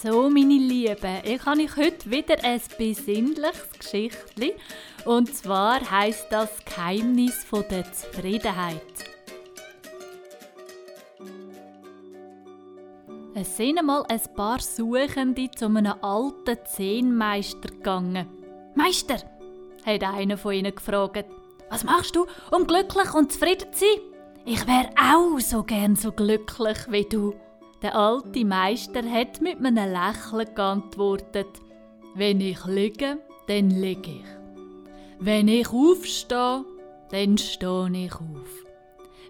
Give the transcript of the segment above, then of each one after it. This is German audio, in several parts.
So, meine Lieben, ich habe euch heute wieder ein besinnliches Geschichtli. Und zwar heißt das Geheimnis von der Zufriedenheit. Es sind einmal ein paar Suchende zu einem alten Zehnmeister gegangen. Meister, hat einer von ihnen gefragt, was machst du, um glücklich und zufrieden zu sein? Ich wäre auch so gern so glücklich wie du. Der alte Meister hat mit einem Lächeln geantwortet: Wenn ich liege, dann liege ich. Wenn ich aufstehe, dann stehe ich auf.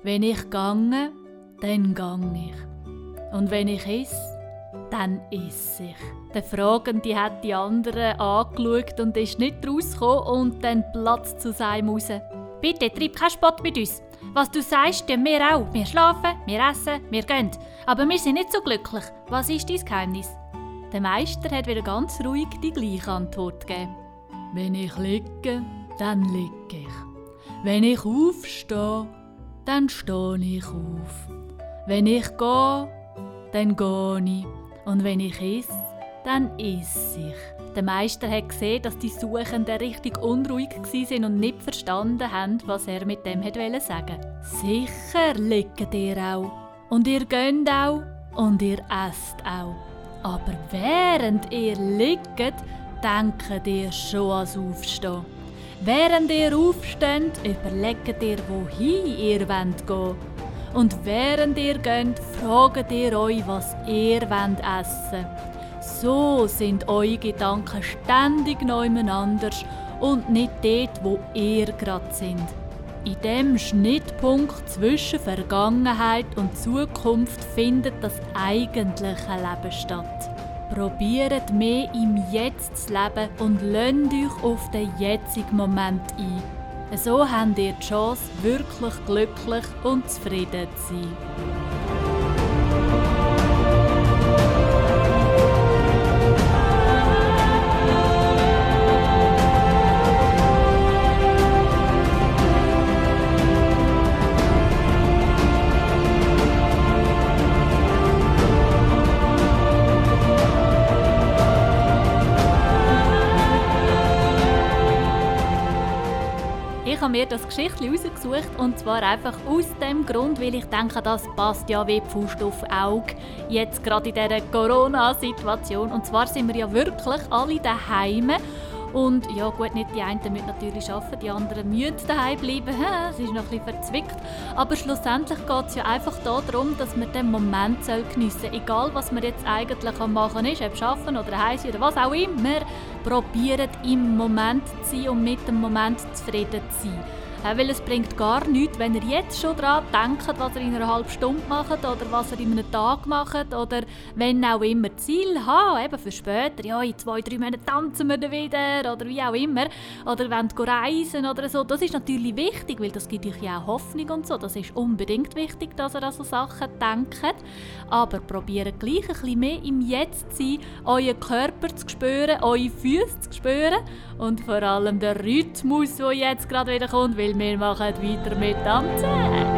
Wenn ich gange, dann gange ich. Und wenn ich esse, dann esse ich. Der Fragende hat die anderen angeschaut und ist nicht rausgekommen und dann platzt zu seinem raus. Bitte, treib keinen Spott mit uns. Was du sagst, tun wir auch. Wir schlafen, wir essen, wir gehen. Aber wir sind nicht so glücklich. Was ist dein Geheimnis? Der Meister hat wieder ganz ruhig die gleiche Antwort gegeben. Wenn ich liege, dann liege ich. Wenn ich aufstehe, dann stehe ich auf. Wenn ich gehe, dann gehe ich. Und wenn ich esse, dann esse ich. Der Meister hat gesehen, dass die Suchenden richtig unruhig waren und nicht verstanden haben, was er mit dem sagen wollte. Sicher liegt ihr auch. Und ihr geht auch. Und ihr esst auch. Aber während ihr liegt, denkt ihr schon ans Aufstehen. Während ihr aufsteht, überlegt ihr, wohin ihr gehen wollt. Und während ihr geht, fragt ihr euch, was ihr essen wollt. So sind eure Gedanken ständig nebeneinander und nicht dort, wo ihr gerade sind. In dem Schnittpunkt zwischen Vergangenheit und Zukunft findet das eigentliche Leben statt. Probiert mehr im Jetzt zu leben und lasst euch auf den jetzigen Moment ein. So habt ihr die Chance, wirklich glücklich und zufrieden zu sein. Ich habe mir das Geschichte rausgesucht und zwar einfach aus dem Grund, weil ich denke, das passt ja wie Pfust auf Auge jetzt gerade in dieser Corona-Situation. Und zwar sind wir ja wirklich alle daheim und ja gut, nicht die einen müssen natürlich arbeiten, die anderen müssen daheim bleiben. Es ist noch ein bisschen verzwickt. Aber schlussendlich geht es ja einfach darum, dass man den Moment geniessen soll. Egal, was man jetzt eigentlich am machen ist, ob arbeiten oder heim oder was auch immer. Probiert im Moment zu sein und mit dem Moment zufrieden zu sein. Äh, weil es bringt gar nichts, wenn ihr jetzt schon daran denkt, was ihr in einer halben Stunde macht oder was ihr in einem Tag macht oder wenn auch immer Ziel habt, eben für später, ja, in zwei, drei Monaten tanzen wir dann wieder oder wie auch immer, oder wollt reisen oder so. Das ist natürlich wichtig, weil das gibt euch ja auch Hoffnung und so. Das ist unbedingt wichtig, dass ihr an so Sachen denkt. Aber probiert gleich ein bisschen mehr im Jetzt zu sein, euren Körper zu spüren, eure Füße zu spüren und vor allem den Rhythmus, der jetzt gerade wieder kommt, weil wir machen weiter mit Tanzen.